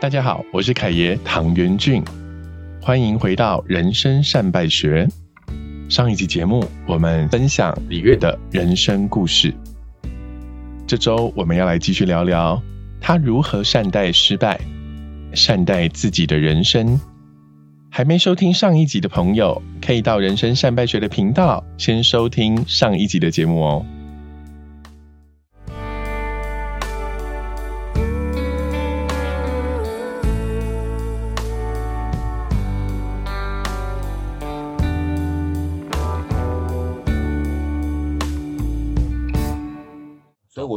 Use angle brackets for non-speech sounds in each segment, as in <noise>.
大家好，我是凯爷唐元俊，欢迎回到人生善败学。上一集节目，我们分享李月的人生故事。这周我们要来继续聊聊他如何善待失败，善待自己的人生。还没收听上一集的朋友，可以到人生善败学的频道先收听上一集的节目哦。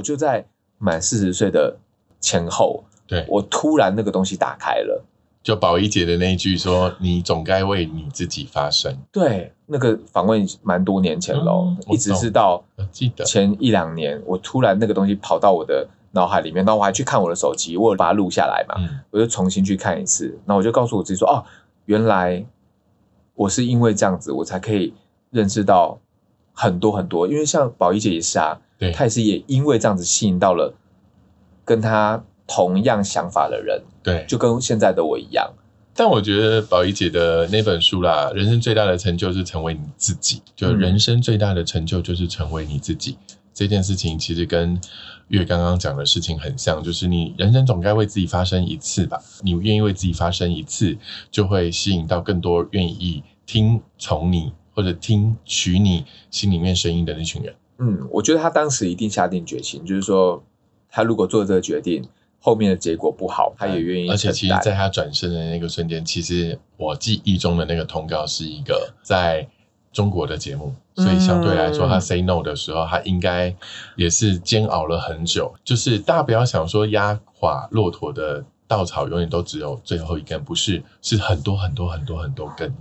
我就在满四十岁的前后，对。我突然那个东西打开了，就宝仪姐的那一句说：“你总该为你自己发声。”对，那个访问蛮多年前喽，一直是到记得。前一两年，我突然那个东西跑到我的脑海里面，然后我还去看我的手机，我把它录下来嘛，我就重新去看一次，那我就告诉我自己说：“哦，原来我是因为这样子，我才可以认识到很多很多，因为像宝仪姐也是啊。”她也是也因为这样子吸引到了跟她同样想法的人，对，就跟现在的我一样。但我觉得宝仪姐的那本书啦，人生最大的成就是成为你自己，就人生最大的成就就是成为你自己。这件事情其实跟月刚刚讲的事情很像，就是你人生总该为自己发生一次吧？你愿意为自己发生一次，就会吸引到更多愿意听从你或者听取你心里面声音的那群人。嗯，我觉得他当时一定下定决心，就是说，他如果做这个决定，后面的结果不好，他也愿意。而且，其实在他转身的那个瞬间，其实我记忆中的那个通告是一个在中国的节目，所以相对来说，他 say no 的时候，他应该也是煎熬了很久。就是大家不要想说压垮骆驼的稻草永远都只有最后一根，不是，是很多很多很多很多根，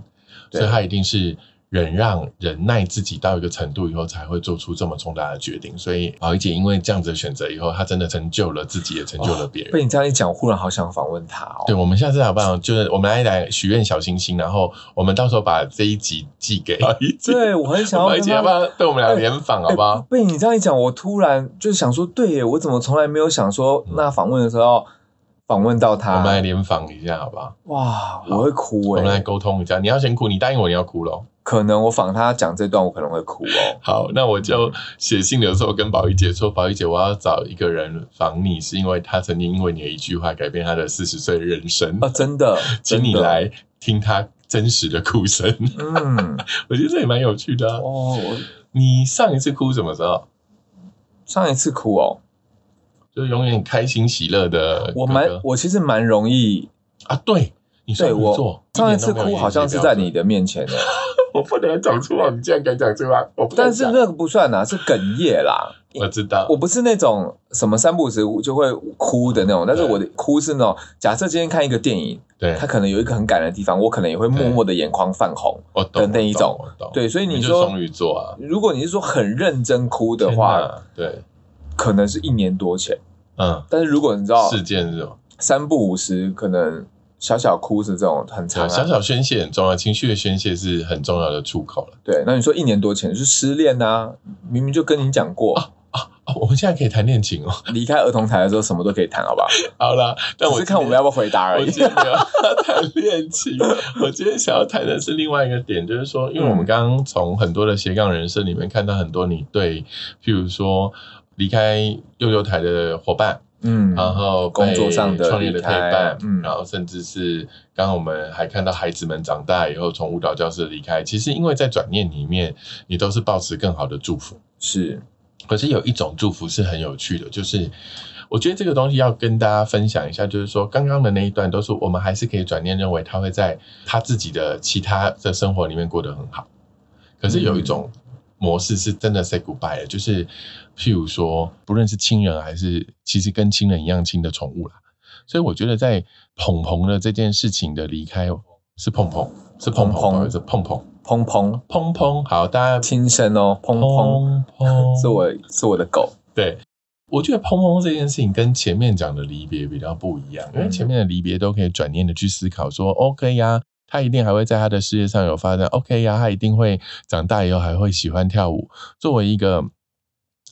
所以他一定是。忍让、忍耐自己到一个程度以后，才会做出这么重大的决定。所以宝仪姐因为这样子的选择以后，她真的成就了自己，也成就了别人。被你这样一讲，我忽然好想访问她哦。对，我们下次好不好？就是我们来来许愿小星星，然后我们到时候把这一集寄给宝仪姐。对我很想要。宝仪姐要不要被我们俩联访？好不好？被你这样一讲，我突然就是想说，对耶，我怎么从来没有想说，那访问的时候访问到他，我们来联访一下，好不好？哇，我会哭哎。我们来沟通一下，你要先哭，你答应我你要哭喽。可能我仿他讲这段，我可能会哭哦。好，那我就写信的时候跟宝仪姐说：“宝仪姐，我要找一个人仿你，是因为他曾经因为你的一句话改变他的四十岁人生啊！真的，请你来听他真实的哭声。嗯，<laughs> 我觉得这也蛮有趣的哦。你上一次哭什么时候？上一次哭哦，就永远开心喜乐的。我蛮，我其实蛮容易啊。对，你对我上一次哭好像是在你的面前的。我不能讲出来，你竟然敢讲出来！我但是那个不算呐，是哽咽啦。<laughs> 我知道，我不是那种什么三不五时就会哭的那种，但是我的哭是那种，假设今天看一个电影，对，他可能有一个很感人的地方，我可能也会默默的眼眶泛红的那一种。对，所以你说双鱼座啊，如果你是说很认真哭的话，对，可能是一年多前。嗯，但是如果你知道事件是么三不五时可能。小小哭是这种很长，小小宣泄很重要，情绪的宣泄是很重要的出口了。对，那你说一年多前是失恋啊，明明就跟你讲过啊啊啊！我们现在可以谈恋情哦，离开儿童台的时候什么都可以谈，好不好？<laughs> 好了，但我是看我们要不要回答而已。我今天没有 <laughs> 谈恋情，我今天想要谈的是另外一个点，就是说，因为我们刚刚从很多的斜杠人生里面看到很多你对，譬如说离开幼幼台的伙伴。嗯，然后工作上的创业的陪伴，嗯，然后甚至是刚刚我们还看到孩子们长大以后从舞蹈教室离开，其实因为在转念里面，你都是保持更好的祝福，是。可是有一种祝福是很有趣的，就是我觉得这个东西要跟大家分享一下，就是说刚刚的那一段都是我们还是可以转念认为他会在他自己的其他的生活里面过得很好，可是有一种。模式是真的 say goodbye 了，就是譬如说，不论是亲人还是其实跟亲人一样亲的宠物啦。所以我觉得在鹏鹏的这件事情的离开，是鹏鹏，是鹏鹏，是鹏鹏，鹏鹏，鹏鹏。好，大家轻声哦，鹏鹏，<laughs> 是我是我的狗。对，我觉得砰砰这件事情跟前面讲的离别比较不一样，因为前面的离别都可以转念的去思考，说 OK 呀。他一定还会在他的事业上有发展，OK 呀，他一定会长大以后还会喜欢跳舞。作为一个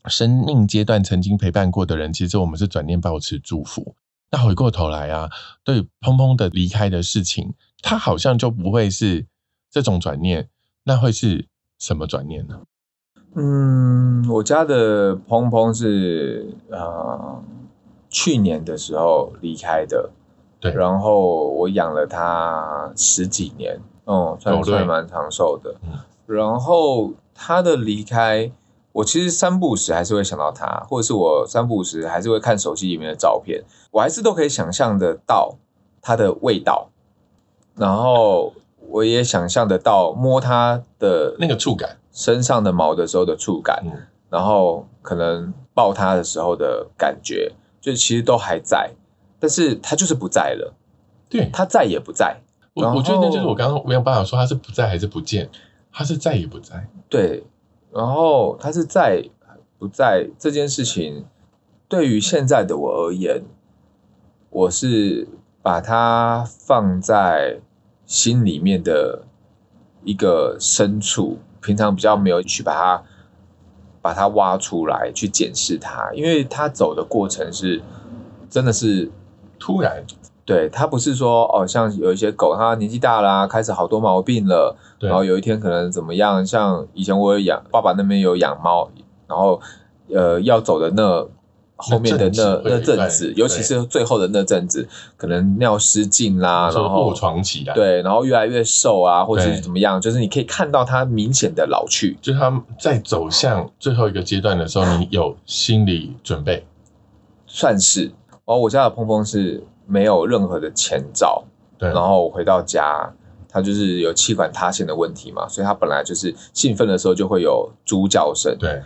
生命阶段曾经陪伴过的人，其实我们是转念保持祝福。那回过头来啊，对砰砰的离开的事情，他好像就不会是这种转念，那会是什么转念呢？嗯，我家的砰砰是呃去年的时候离开的，对，然后我养了它十几年，哦，算算蛮长寿的，嗯，然后它的离开。我其实三不五时还是会想到它，或者是我三不五时还是会看手机里面的照片，我还是都可以想象得到它的味道，然后我也想象得到摸它的那个触感，身上的毛的时候的触感，然后可能抱它的时候的感觉，就其实都还在，但是他就是不在了，对，他再也不在。我我觉得那就是我刚刚没有办法说他是不在还是不见，他是再也不在，对。然后他是在不在这件事情，对于现在的我而言，我是把它放在心里面的一个深处，平常比较没有去把它把它挖出来去检视它，因为他走的过程是真的是突然。对它不是说哦，像有一些狗，它年纪大啦，开始好多毛病了，然后有一天可能怎么样？像以前我有养，爸爸那边有养猫，然后呃要走的那后面的那那阵子，尤其是最后的那阵子，可能尿失禁啦，然后卧床起来，对，然后越来越瘦啊，或者是怎么样？就是你可以看到它明显的老去，就是他在走向最后一个阶段的时候，你有心理准备，算是。哦，我家的碰碰是。没有任何的前兆，对，然后我回到家，它就是有气管塌陷的问题嘛，所以它本来就是兴奋的时候就会有猪叫声，对，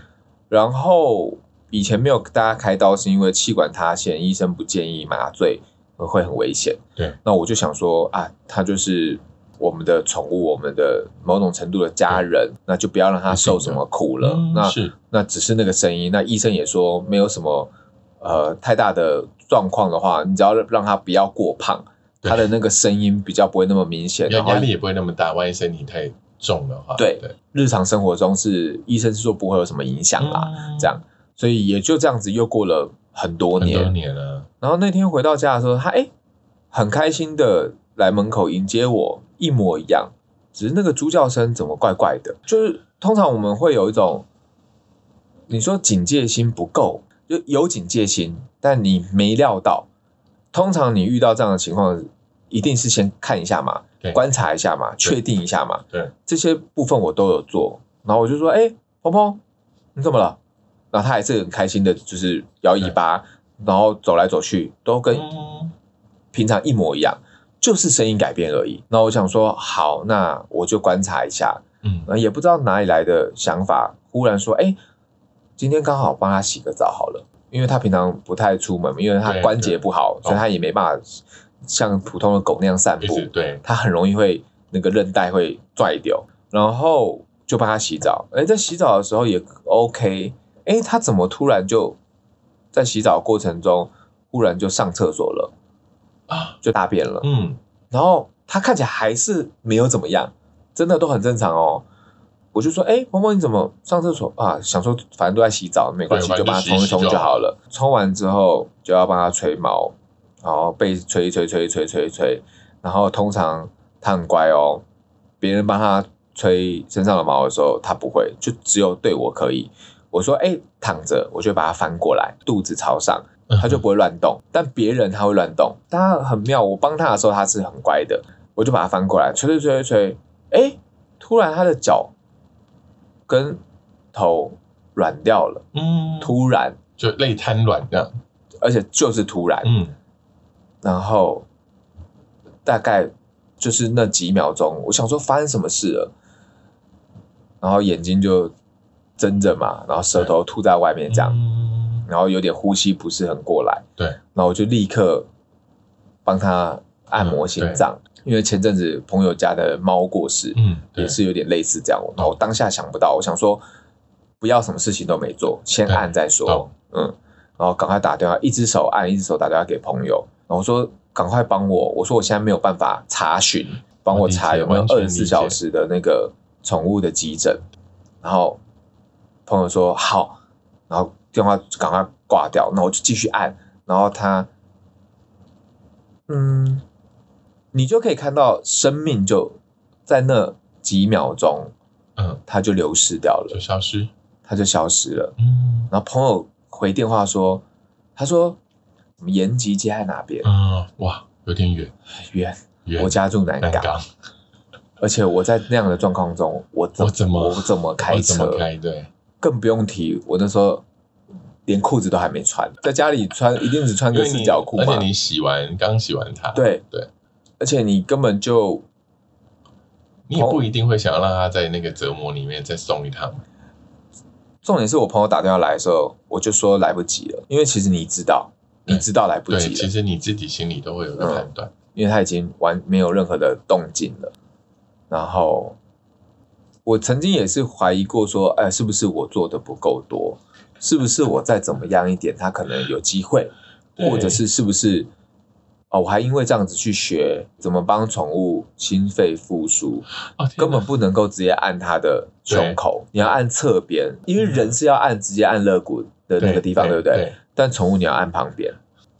然后以前没有大家开刀是因为气管塌陷，医生不建议麻醉，会很危险，对，那我就想说啊，它就是我们的宠物，我们的某种程度的家人，那就不要让它受什么苦了，那是。那只是那个声音，那医生也说没有什么呃太大的。状况的话，你只要让他不要过胖，他的那个声音比较不会那么明显，压力也不会那么大。万一身体太重的话，对对，日常生活中是医生是说不会有什么影响啦，这样，所以也就这样子又过了很多年，很多年了。然后那天回到家的时候，他哎很开心的来门口迎接我，一模一样，只是那个猪叫声怎么怪怪的？就是通常我们会有一种，你说警戒心不够。就有警戒心，但你没料到。通常你遇到这样的情况，一定是先看一下嘛，观察一下嘛，确定一下嘛。对，这些部分我都有做。然后我就说：“哎，鹏鹏，你怎么了？”然后他还是很开心的，就是摇尾巴，然后走来走去，都跟平常一模一样，就是声音改变而已。那我想说，好，那我就观察一下。嗯，也不知道哪里来的想法，忽然说：“哎。”今天刚好帮他洗个澡好了，因为他平常不太出门，因为他关节不好，所以他也没办法像普通的狗那样散步。对，他很容易会那个韧带会拽掉，然后就帮他洗澡。哎，在洗澡的时候也 OK。哎，他怎么突然就在洗澡过程中忽然就上厕所了啊？就大便了。嗯，然后他看起来还是没有怎么样，真的都很正常哦。我就说，哎，萌萌，你怎么上厕所啊？想说反正都在洗澡，没关系，就把它冲一冲就好了。冲完之后就要帮它吹毛，然后被吹吹吹吹吹吹。然后通常它很乖哦，别人帮它吹身上的毛的时候，它不会，就只有对我可以。我说，哎，躺着，我就把它翻过来，肚子朝上，它就不会乱动。但别人它会乱动，它很妙。我帮它的时候它是很乖的，我就把它翻过来，吹吹吹吹吹。哎，突然它的脚。跟头软掉了，嗯，突然就累瘫软这样，而且就是突然，嗯，然后大概就是那几秒钟，我想说发生什么事了，然后眼睛就睁着嘛，然后舌头吐在外面这样，然后有点呼吸不是很过来，对，然后我就立刻帮他按摩心脏。因为前阵子朋友家的猫过世，嗯，也是有点类似这样。然后当下想不到，我想说不要什么事情都没做，先按再说，嗯，然后赶快打电话，一只手按，一只手打电话给朋友，然后说赶快帮我，我说我现在没有办法查询，帮我查有没有二十四小时的那个宠物的急诊。然后朋友说好，然后电话赶快挂掉，那我就继续按，然后他嗯，你就可以看到生命就在那几秒钟，嗯，它就流失掉了，就消失，它就消失了。嗯。然后朋友回电话说，他说什么延吉街在哪边？嗯，哇，有点远，远，远，我家住南港，南港，而且我在那样的状况中，我怎我怎么我怎么开车？么开？对，更不用提，我那时候连裤子都还没穿，在家里穿一定只穿个四角裤嘛。而且。你洗完刚洗完它，对。对，而且你根本就你也不一定会想要让他在那个折磨里面再送一趟，重点是我朋友打电话来的时候，我就说来不及了，因为其实你知道，你知道来不，及了，其实你自己心里都会有个判断，因为他已经完没有任何的动静了。然后我曾经也是怀疑过说，哎，是不是我做的不够多？是不是我再怎么样一点，他可能有机会，或者是是不是？哦，我还因为这样子去学怎么帮宠物心肺复苏，哦，根本不能够直接按它的胸口，你要按侧边，因为人是要按直接按肋骨的那个地方，对不对？对，但宠物你要按旁边，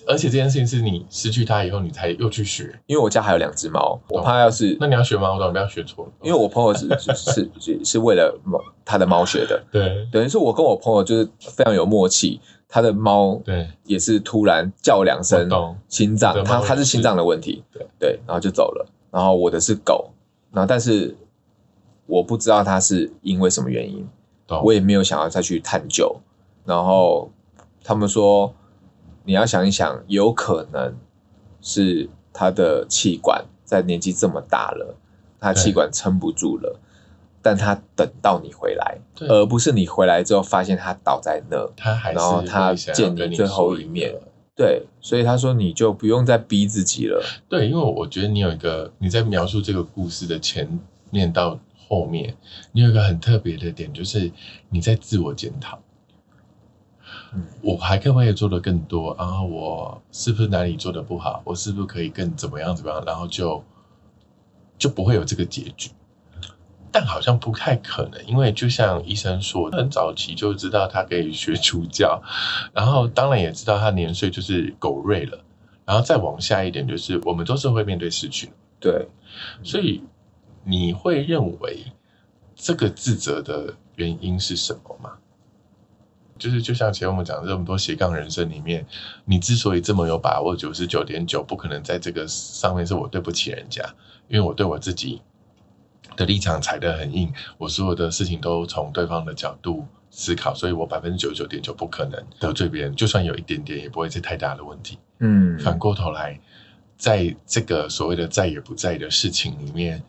而且这件事情是你失去它以后，你才又去学，因为我家还有两只猫，我怕要是，那你要学猫懂，不要学错了，因为我朋友是是是是是为了猫他的猫学的，对。等于是我跟我朋友就是非常有默契，他的猫对，也是突然叫两声，心脏他他是心脏的问题，对。对，然后就走了，然后我的是狗，然后但是我不知道它是因为什么原因，我也没有想要再去探究。然后他们说，你要想一想，有可能是他的气管在年纪这么大了，他气管撑不住了，但他等到你回来，而不是你回来之后发现他倒在那。他还是然后他见跟你你最后一面对，所以他说你就不用再逼自己了。对，因为我觉得你有一个你在描述这个故事的前面到后面，你有一个很特别的点，就是你在自我检讨。嗯我还可不可以做的更多？然后我是不是哪里做的不好？我是不是可以更怎么样怎么样？然后就就不会有这个结局。但好像不太可能，因为就像医生说，很早期就知道他可以学主教，然后当然也知道他年岁就是狗瑞了，然后再往下一点，就是我们都是会面对失去，对，所以你会认为这个自责的原因是什么吗？就是就像前面我们讲的这么多斜杠人生里面，你之所以这么有把握，九十九点九不可能在这个上面是我对不起人家，因为我对我自己的立场踩得很硬，我所有的事情都从对方的角度思考，所以我百分之九十九点九不可能得罪别人，就算有一点点，也不会是太大的问题。嗯，反过头来，在这个所谓的在也不在的事情里面，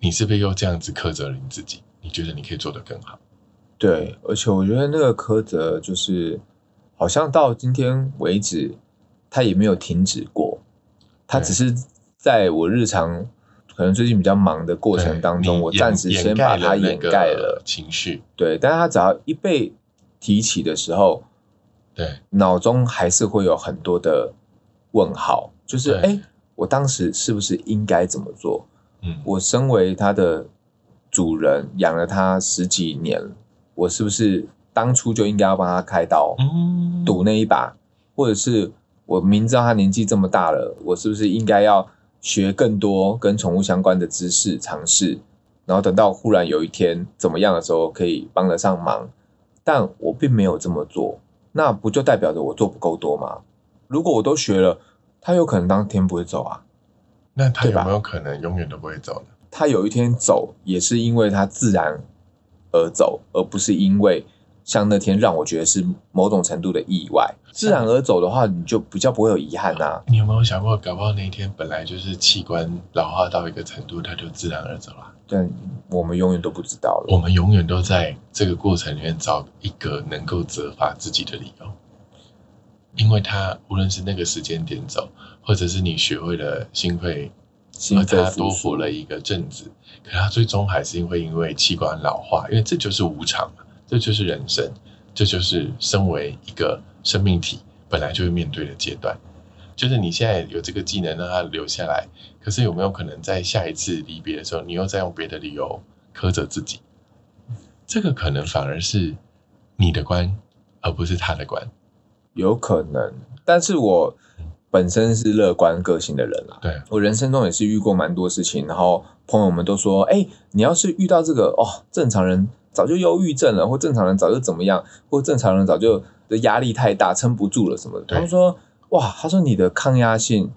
你是不是又这样子苛责了你自己？你觉得你可以做得更好？对，而且我觉得那个苛责就是，好像到今天为止，他也没有停止过，他只是在我日常可能最近比较忙的过程当中，我暂时先把它掩盖了。情绪。对，但是他只要一被提起的时候，对脑中还是会有很多的问号，就是诶我当时是不是应该怎么做？嗯，我身为它的主人，养了它十几年，我是不是当初就应该要帮它开刀嗯赌那一把？或者是我明知道它年纪这么大了，我是不是应该要学更多跟宠物相关的知识尝试？然后等到忽然有一天怎么样的时候，可以帮得上忙，但我并没有这么做，那不就代表着我做不够多吗？如果我都学了，它有可能当天不会走啊。那他有没有可能永远都不会走呢？他有一天走，也是因为他自然而走，而不是因为像那天让我觉得是某种程度的意外。自然而走的话，你就比较不会有遗憾呐、啊你有没有想过，搞不好那一天本来就是器官老化到一个程度，它就自然而走了。但我们永远都不知道了。我们永远都在这个过程里面找一个能够责罚自己的理由，因为他无论是那个时间点走，或者是你学会了心肺，心而他多活了一个阵子，可他最终还是会因为器官老化，因为这就是无常嘛，这就是人生，这就是身为一个生命体本来就会面对的阶段。就是你现在有这个技能让它留下来，可是有没有可能在下一次离别的时候，你又再用别的理由苛责自己？这个可能反而是你的关，而不是他的关。有可能，但是我本身是乐观个性的人啊，对我人生中也是遇过蛮多事情，然后朋友们都说，哎，你要是遇到这个哦，正常人早就忧郁症了，或正常人早就怎么样，或正常人早就的压力太大，撑不住了什么的。他们说，哇，他说你的抗压性，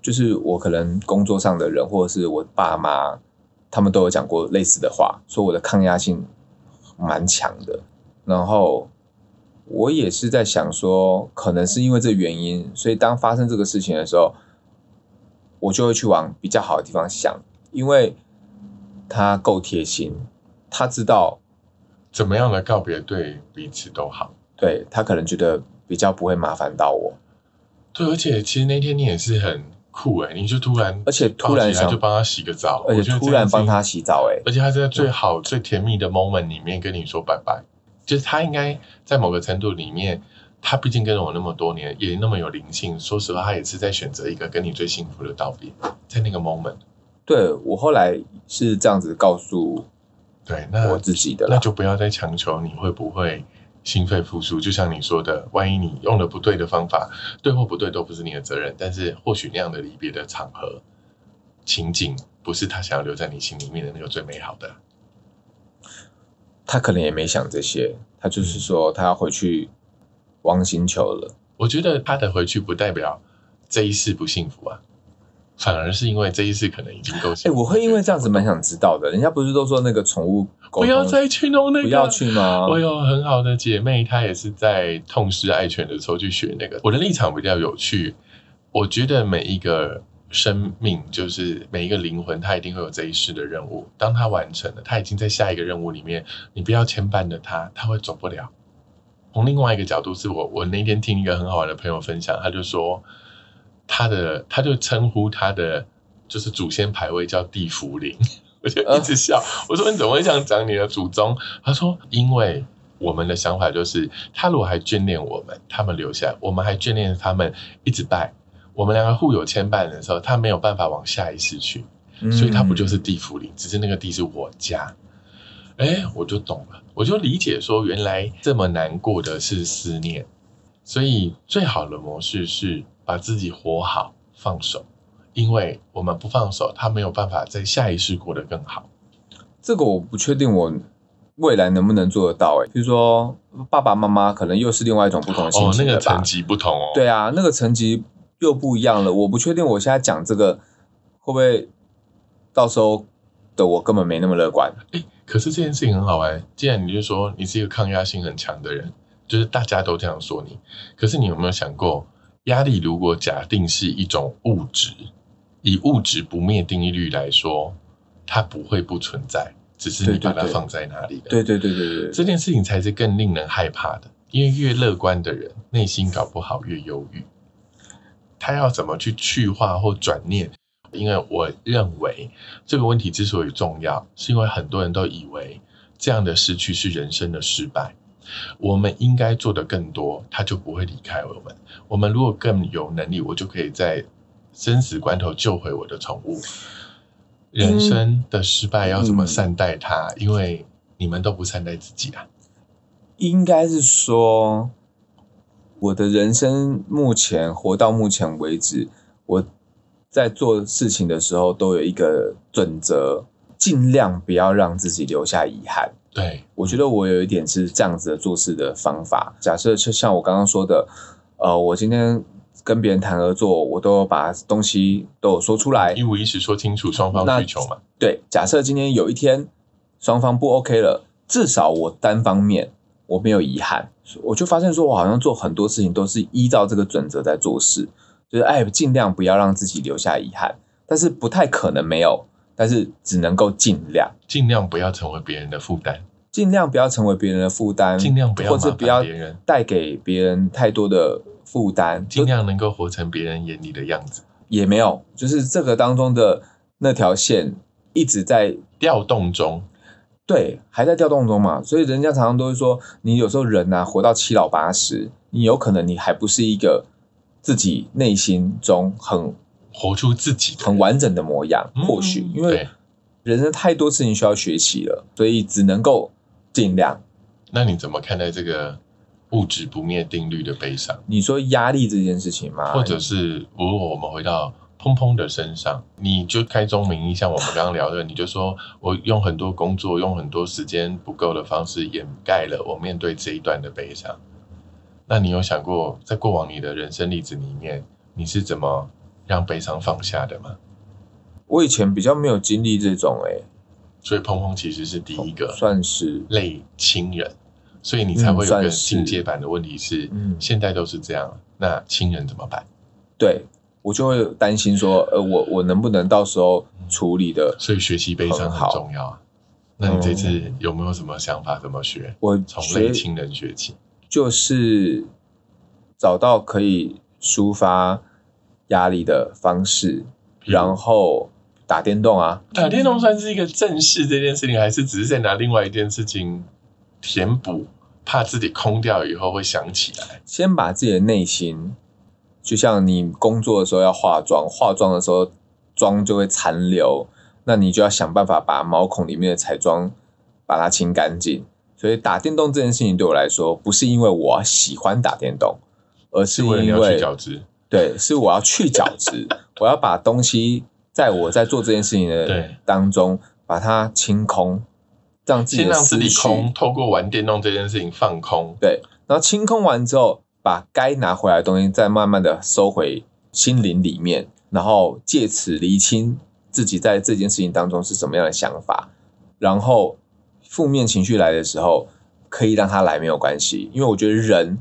就是我可能工作上的人，或者是我爸妈，他们都有讲过类似的话，说我的抗压性蛮强的，然后。我也是在想说，可能是因为这原因，所以当发生这个事情的时候，我就会去往比较好的地方想，因为他够贴心，他知道怎么样的告别对彼此都好。对他可能觉得比较不会麻烦到我。对，而且其实那天你也是很酷哎，你就突然，而且突然想就帮他洗个澡，而且突然帮他洗澡哎，而且他在最好最甜蜜的 moment 里面跟你说拜拜。就是他应该在某个程度里面，他毕竟跟了我那么多年，也那么有灵性。说实话，他也是在选择一个跟你最幸福的道别，在那个 moment。对我后来是这样子告诉，对，那我自己的，那就不要再强求你会不会心肺复苏。就像你说的，万一你用了不对的方法，对或不对都不是你的责任。但是或许那样的离别的场合情景，不是他想要留在你心里面的那个最美好的。他可能也没想这些，他就是说他要回去汪星球了。我觉得他的回去不代表这一世不幸福啊，反而是因为这一世可能已经够。哎，我会因为这样子蛮想知道的。人家不是都说那个宠物不要再去弄那个，不要去吗？我有很好的姐妹，她也是在痛失爱犬的时候去学那个。我的立场比较有趣，我觉得每一个。生命就是每一个灵魂，它一定会有这一世的任务。当它完成了，它已经在下一个任务里面。你不要牵绊着它，它会走不了。从另外一个角度，是我我那天听一个很好玩的朋友分享，他就说他的他就称呼他的就是祖先牌位叫地福灵，<laughs> 我就一直笑。我说你怎么会这样讲你的祖宗？他说因为我们的想法就是，他如果还眷恋我们，他们留下来，我们还眷恋他们，一直拜。我们两个互有牵绊的时候，他没有办法往下一世去，所以他不就是地府灵？只是那个地是我家。哎，我就懂了，我就理解说，原来这么难过的是思念，所以最好的模式是把自己活好，放手，因为我们不放手，他没有办法在下一世过得更好。这个我不确定，我未来能不能做得到？哎，比如说爸爸妈妈可能又是另外一种不同的情哦那个层级不同哦。对啊，那个层级。又不一样了，我不确定我现在讲这个会不会到时候的我根本没那么乐观。哎，可是这件事情很好玩，既然你就说你是一个抗压性很强的人，就是大家都这样说你，可是你有没有想过，压力如果假定是一种物质，以物质不灭定律来说，它不会不存在，只是你把它放在哪里。对对对对对，这件事情才是更令人害怕的，因为越乐观的人，内心搞不好越忧郁。他要怎么去去化或转念？因为我认为这个问题之所以重要，是因为很多人都以为这样的失去是人生的失败。我们应该做的更多，他就不会离开我们。我们如果更有能力，我就可以在生死关头救回我的宠物。人生的失败要怎么善待它？因为你们都不善待自己啊。应该是说。我的人生目前活到目前为止，我在做事情的时候都有一个准则，尽量不要让自己留下遗憾。对我觉得我有一点是这样子的做事的方法。假设就像我刚刚说的，呃，我今天跟别人谈合作，我都把东西都有说出来，一五一十说清楚双方需求嘛。对，假设今天有一天双方不 OK 了，至少我单方面。我没有遗憾，我就发现说，我好像做很多事情都是依照这个准则在做事，就是哎，尽量不要让自己留下遗憾，但是不太可能没有，但是只能够尽量，尽量不要成为别人的负担，尽量不要成为别人的负担，尽量不要或者不要带给别人太多的负担，尽量能够活成别人眼里的样子，也没有，就是这个当中的那条线一直在调动中。对，还在调动中嘛，所以人家常常都会说，你有时候人呐，活到七老八十，你有可能你还不是一个自己内心中很活出自己很完整的模样。或许因为人生太多事情需要学习了，所以只能够尽量。那你怎么看待这个物质不灭定律的悲伤。你说压力这件事情吗？或者是如果我们回到砰砰的身上，你就开宗明义，像我们刚刚聊的，你就说我用很多工作，用很多时间不够的方式掩盖了我面对这一段的悲伤。那你有想过，在过往你的人生例子里面，你是怎么让悲伤放下的吗？我以前比较没有经历这种，哎，所以鹏鹏其实是第一个，算是类亲人。所以你才会有个进阶版的问题是，现在都是这样，那亲人怎么办？对我就会担心说，呃，我我能不能到时候处理的？所以学习悲伤很重要啊。那你这次有没有什么想法？怎么学？我从类亲人学起，就是找到可以抒发压力的方式，然后打电动啊。打电动算是一个正事这件事情，还是只是在拿另外一件事情填补？怕自己空掉以后会想起来，先把自己的内心，就像你工作的时候要化妆，化妆的时候妆就会残留，那你就要想办法把毛孔里面的彩妆把它清干净。所以打电动这件事情对我来说，不是因为我喜欢打电动，而是因为角质，对，是我要去角质，<laughs> 我要把东西在我在做这件事情的当中把它清空。先让自己空，透过玩电动这件事情放空。对，然后清空完之后，把该拿回来的东西再慢慢的收回心灵里面，然后借此厘清自己在这件事情当中是什么样的想法。然后负面情绪来的时候，可以让他来没有关系，因为我觉得人，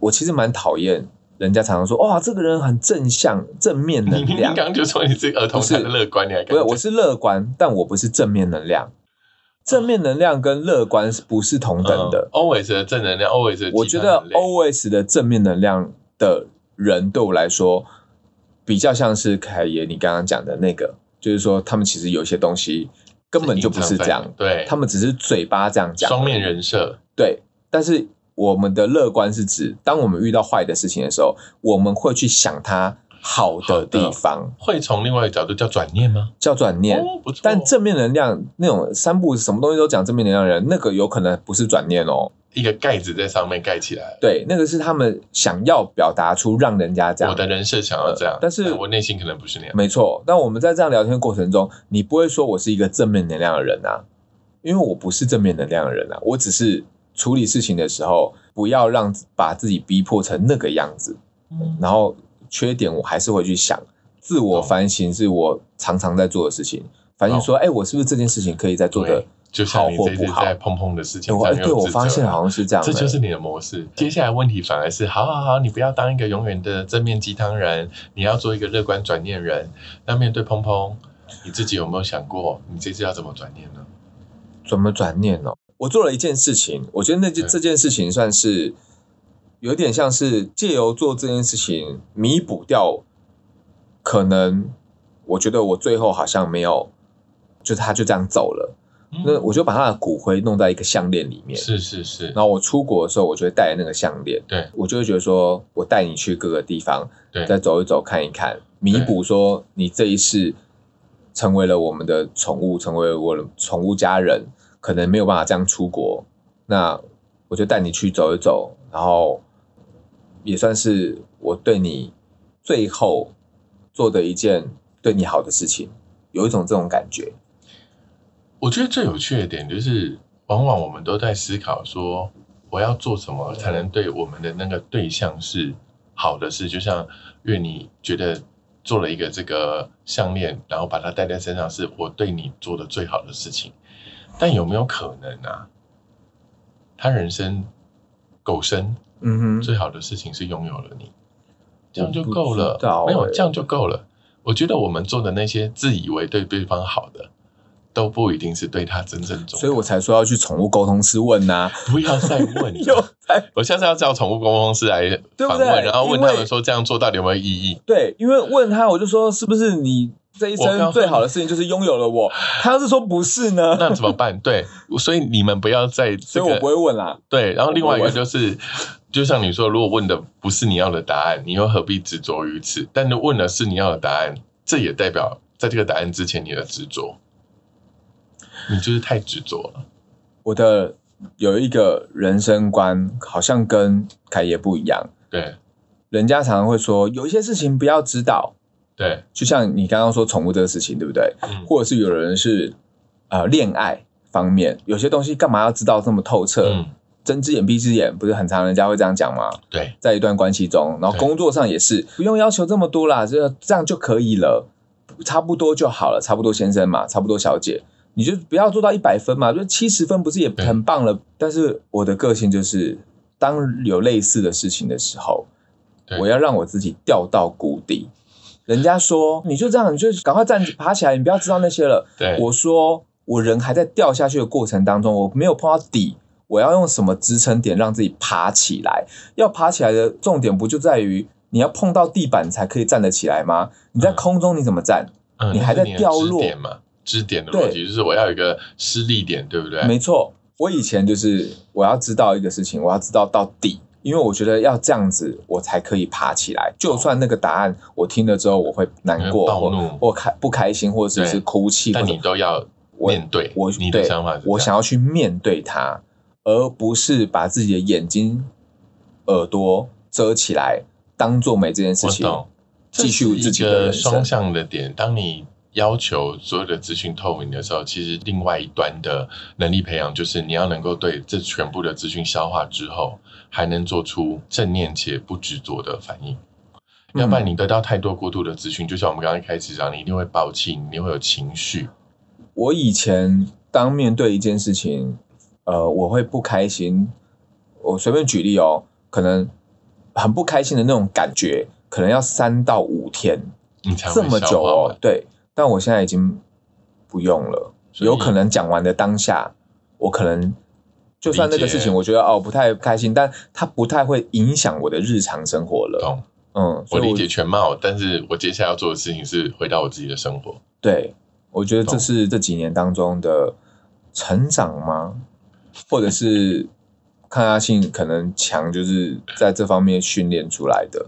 我其实蛮讨厌人家常常说哇，这个人很正向、正面能量。<laughs> 你刚刚就说你这个儿童是乐观，你还不是？我是乐观，但我不是正面能量。正面能量跟乐观是不是同等的？Always 的正能量，Always 我觉得 Always 的正面能量的人对我来说，比较像是凯爷你刚刚讲的那个，就是说他们其实有些东西根本就不是这样，对，他们只是嘴巴这样讲，双面人设，对。但是我们的乐观是指，当我们遇到坏的事情的时候，我们会去想它。好的地方会从另外一个角度叫转念吗？叫转念，不错。但正面能量那种三步什么东西都讲正面能量的人，那个有可能不是转念哦。一个盖子在上面盖起来，对，那个是他们想要表达出让人家这样。我的人设想要这样，但是我内心可能不是那样。没错，但我们在这样聊天过程中，你不会说我是一个正面能量的人啊，因为我不是正面能量的人啊，我只是处理事情的时候，不要让把自己逼迫成那个样子，然后。缺点我还是会去想，自我反省是我常常在做的事情。反省说，哎，我是不是这件事情可以再做的好或不好？在碰碰的事情上，对我发现好像是这样，这就是你的模式。接下来问题反而是，好好好，你不要当一个永远的正面鸡汤人，你要做一个乐观转念人。那面对碰碰，你自己有没有想过，你这次要怎么转念呢？怎么转念呢？我做了一件事情，我觉得那件这件事情算是。有点像是借由做这件事情弥补掉，可能我觉得我最后好像没有，就他就这样走了。那我就把他的骨灰弄在一个项链里面。是是是。然后我出国的时候，我就会带那个项链。对。我就会觉得说，我带你去各个地方，对，再走一走看一看，弥补说你这一世成为了我们的宠物，成为我的宠物家人，可能没有办法这样出国。那我就带你去走一走，然后。也算是我对你最后做的一件对你好的事情，有一种这种感觉。我觉得最有趣的点就是，往往我们都在思考说，我要做什么才能对我们的那个对象是好的事。就像月，你觉得做了一个这个项链，然后把它戴在身上，是我对你做的最好的事情。但有没有可能啊？他人生狗生。嗯哼，最好的事情是拥有了你，这样就够了。没有这样就够了。我觉得我们做的那些自以为对对方好的，都不一定是对他真正重要。所以我才说要去宠物沟通师问呐，不要再问。<laughs> 我下次要叫宠物沟通师来访问，然后问他们说这样做到底有没有意义？对，因为问他，我就说是不是你。这一生最好的事情就是拥有了我。他要是说不是呢？那怎么办？对，所以你们不要再，所以我不会问啦。对，然后另外一个就是，就像你说，如果问的不是你要的答案，你又何必执着于此？但是问的是你要的答案，这也代表在这个答案之前你的执着，你就是太执着了。我的有一个人生观，好像跟凯爷不一样。对，人家常常会说，有一些事情不要知道。对，就像你刚刚说宠物这个事情，对不对？嗯或者是有人是呃恋爱方面，有些东西干嘛要知道这么透彻？嗯，睁只眼闭只眼，不是很常人家会这样讲吗？对，在一段关系中，然后工作上也是，不用要求这么多啦，这这样就可以了，差不多就好了，差不多先生嘛，差不多小姐，你就不要做到一百分嘛，就七十分不是也很棒了？但是我的个性就是，当有类似的事情的时候，我要让我自己掉到谷底。人家说你就这样，你就赶快站起爬起来，你不要知道那些了。对，我说我人还在掉下去的过程当中，我没有碰到底，我要用什么支撑点让自己爬起来？要爬起来的重点不就在于你要碰到地板才可以站得起来吗？你在嗯空中你怎么站？嗯你还在掉落嘛？支点的对逻辑就是我要有一个施力点，对不对？没错，我以前就是我要知道一个事情，我要知道到底。因为我觉得要这样子，我才可以爬起来。就算那个答案我听了之后，我会难过，暴怒或开不开心，或者是哭泣，但你都要面对我你的对想法是我想要去面对它，而不是把自己的眼睛、耳朵遮起来，当做没这件事情，继续自己的双。向的点。当你要求所有的资讯透明的时候，其实另外一端的能力培养就是你要能够对这全部的资讯消化之后，还能做出正念且不执着的反应。嗯要不然你得到太多过度的资讯，就像我们刚刚一开始讲，你一定会暴气，你一定会有情绪。我以前当面对一件事情，呃，我会不开心。我随便举例哦，可能很不开心的那种感觉，可能要三到五天，你才会这么。久哦对，但我现在已经不用了。有可能讲完的当下，我可能就算那个事情，我觉得哦不太开心，但它不太会影响我的日常生活了。懂，嗯，所以我理解全貌，但是我接下来要做的事情是回到我自己的生活。对，我觉得这懂是这几年当中的成长吗？或者是抗压性可能强，就是在这方面训练出来的。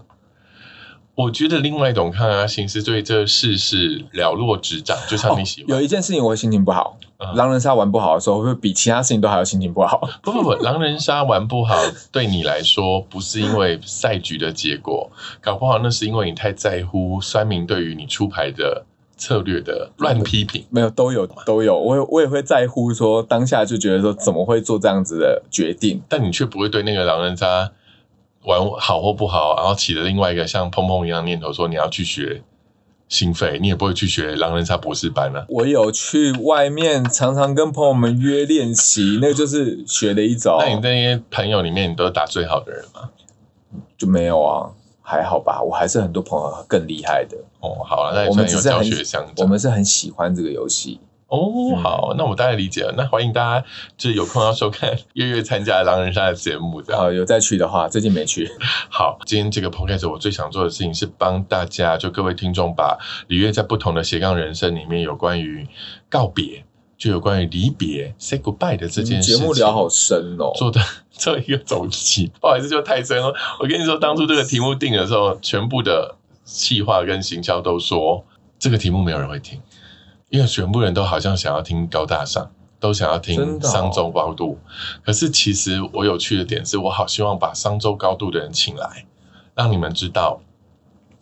我觉得另外一种抗压性是对这事事了若指掌，就像你喜欢。哦有一件事情我会心情不好，嗯狼人杀玩不好的时候，会比其他事情都还要心情不好。不不不，狼人杀玩不好，对你来说不是因为赛局的结果，<laughs> 搞不好那是因为你太在乎酸民对于你出牌的策略的乱批评。没有，都有都有，我也我也会在乎说当下就觉得说怎么会做这样子的决定？但你却不会对那个狼人杀玩好或不好，然后起了另外一个像砰砰一样的念头，说你要去学心肺，你也不会去学狼人杀博士班啊。我有去外面常常跟朋友们约练习，那个就是学的一种。那你那些朋友里面，你都是打最好的人吗？就没有啊，还好吧，我还是很多朋友更厉害的。哦，好了，那我们只是很。我们是很喜欢这个游戏。哦，嗯好，那我大概理解了。那欢迎大家就是有空要收看月月参加狼人杀的节目，这样。啊，有再去的话，最近没去。好，今天这个 podcast 我最想做的事情是帮大家，就各位听众，把李月在不同的斜杠人生里面有关于告别，就有关于离别 say goodbye 的这件事节，目聊好深哦。做的做一个总结。不好意思，就太深了。我跟你说，当初这个题目定的时候，全部的企划跟行销都说这个题目没有人会听，因为全部人都好像想要听高大上，都想要听商周高度。可是其实我有趣的点是，我好希望把商周高度的人请来，让你们知道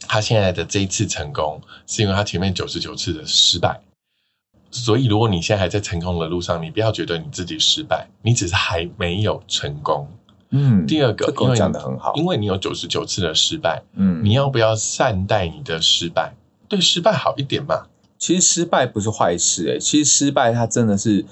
他现在的这一次成功，是因为他前面九十九次的失败。所以，如果你现在还在成功的路上，你不要觉得你自己失败，你只是还没有成功。嗯，第二个因为讲的很好。因为你有九十九次的失败，嗯，你要不要善待你的失败？对失败好一点嘛？其实失败不是坏事诶、其实失败它真的是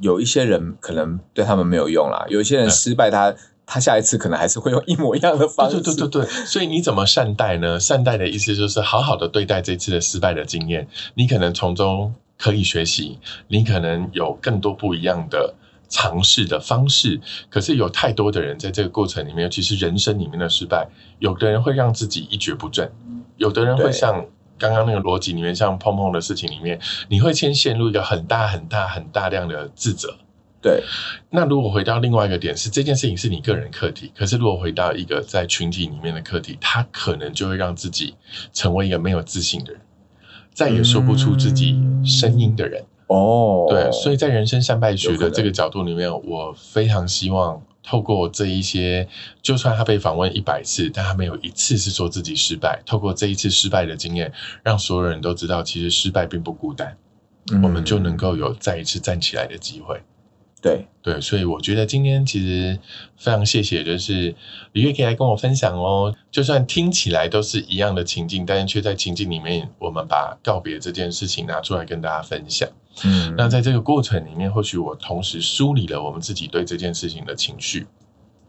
有一些人可能对他们没有用啦，有一些人失败他他下一次可能还是会用一模一样的方式。对对对对对，所以你怎么善待呢？善待的意思就是好好的对待这次的失败的经验，你可能从中可以学习，你可能有更多不一样的尝试的方式。可是有太多的人在这个过程里面，尤其是人生里面的失败，有的人会让自己一蹶不振，有的人会像。刚刚那个逻辑里面，像碰碰的事情里面，你会先陷入一个很大很大很大量的自责，对。那如果回到另外一个点是这件事情是你个人课题，可是如果回到一个在群体里面的课题，他可能就会让自己成为一个没有自信的人，再也说不出自己声音的人。哦，对，所以在人生善败学的这个角度里面，我非常希望透过这一些，就算他被访问一百次，但他没有一次是说自己失败。透过这一次失败的经验，让所有人都知道，其实失败并不孤单，我们就能够有再一次站起来的机会。对对，所以我觉得今天其实非常谢谢，就是李月可以来跟我分享哦。就算听起来都是一样的情境，但是却在情境里面，我们把告别这件事情拿出来跟大家分享。嗯，那在这个过程里面，或许我同时梳理了我们自己对这件事情的情绪。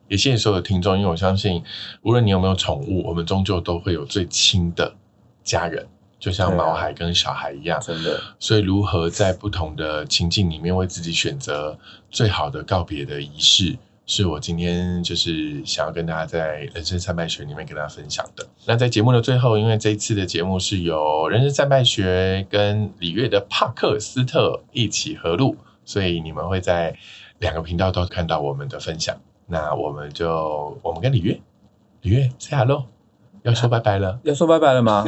也谢谢所有的听众，因为我相信，无论你有没有宠物，我们终究都会有最亲的家人。就像毛孩跟小孩一样，真的。所以，如何在不同的情境里面为自己选择最好的告别的仪式，是我今天就是想要跟大家在人生三脉学里面跟大家分享的。那在节目的最后，因为这一次的节目是由人生三脉学跟李月的帕克斯特一起合录，所以你们会在两个频道都看到我们的分享。那我们就我们跟李月，李月 say hello，要说拜拜了，要说拜拜了吗？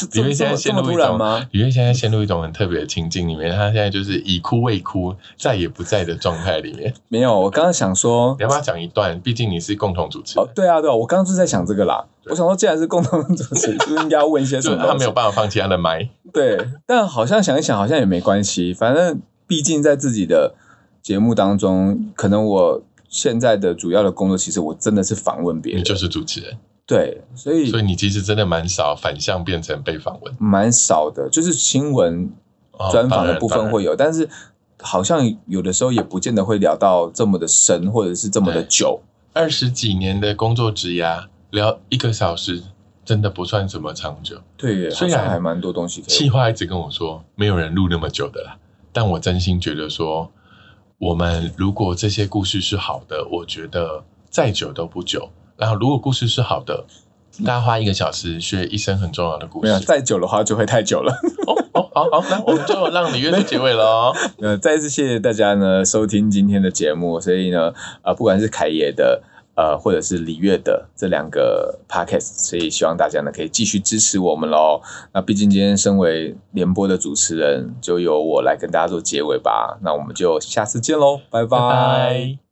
<laughs> 李月现在陷入一种，李月现在陷入一种很特别的情境里面，他现在就是已哭未哭，再也不在的状态里面。<laughs> 没有，我刚刚想说，你要不要讲一段？毕竟你是共同主持。哦，对啊，对啊，我刚刚就在想这个啦。我想说，既然是共同主持，是不是应该要问一些什么？他没有办法放弃他的麦。对，但好像想一想，好像也没关系。反正毕竟在自己的节目当中，可能我现在的主要的工作，其实我真的是访问别人，你就是主持人。对，所以所以你其实真的蛮少反向变成被访问，蛮少的，就是新闻专访的部分会有，但是好像有的时候也不见得会聊到这么的深，或者是这么的久。二十几年的工作职涯，聊一个小时真的不算什么长久。对，虽然还蛮多东西。气话一直跟我说，没有人录那么久的啦，但我真心觉得说，我们如果这些故事是好的，我觉得再久都不久。然后，如果故事是好的，大家花一个小时学一生很重要的故事。再久的话就会太久了。哦哦，好好，那我们就让李月做结尾了哦。呃，再次谢谢大家呢收听今天的节目。所以呢，呃，不管是凯爷的呃，或者是李月的这两个 podcast，所以希望大家呢可以继续支持我们喽。那毕竟今天身为联播的主持人，就由我来跟大家做结尾吧。那我们就下次见喽，拜拜。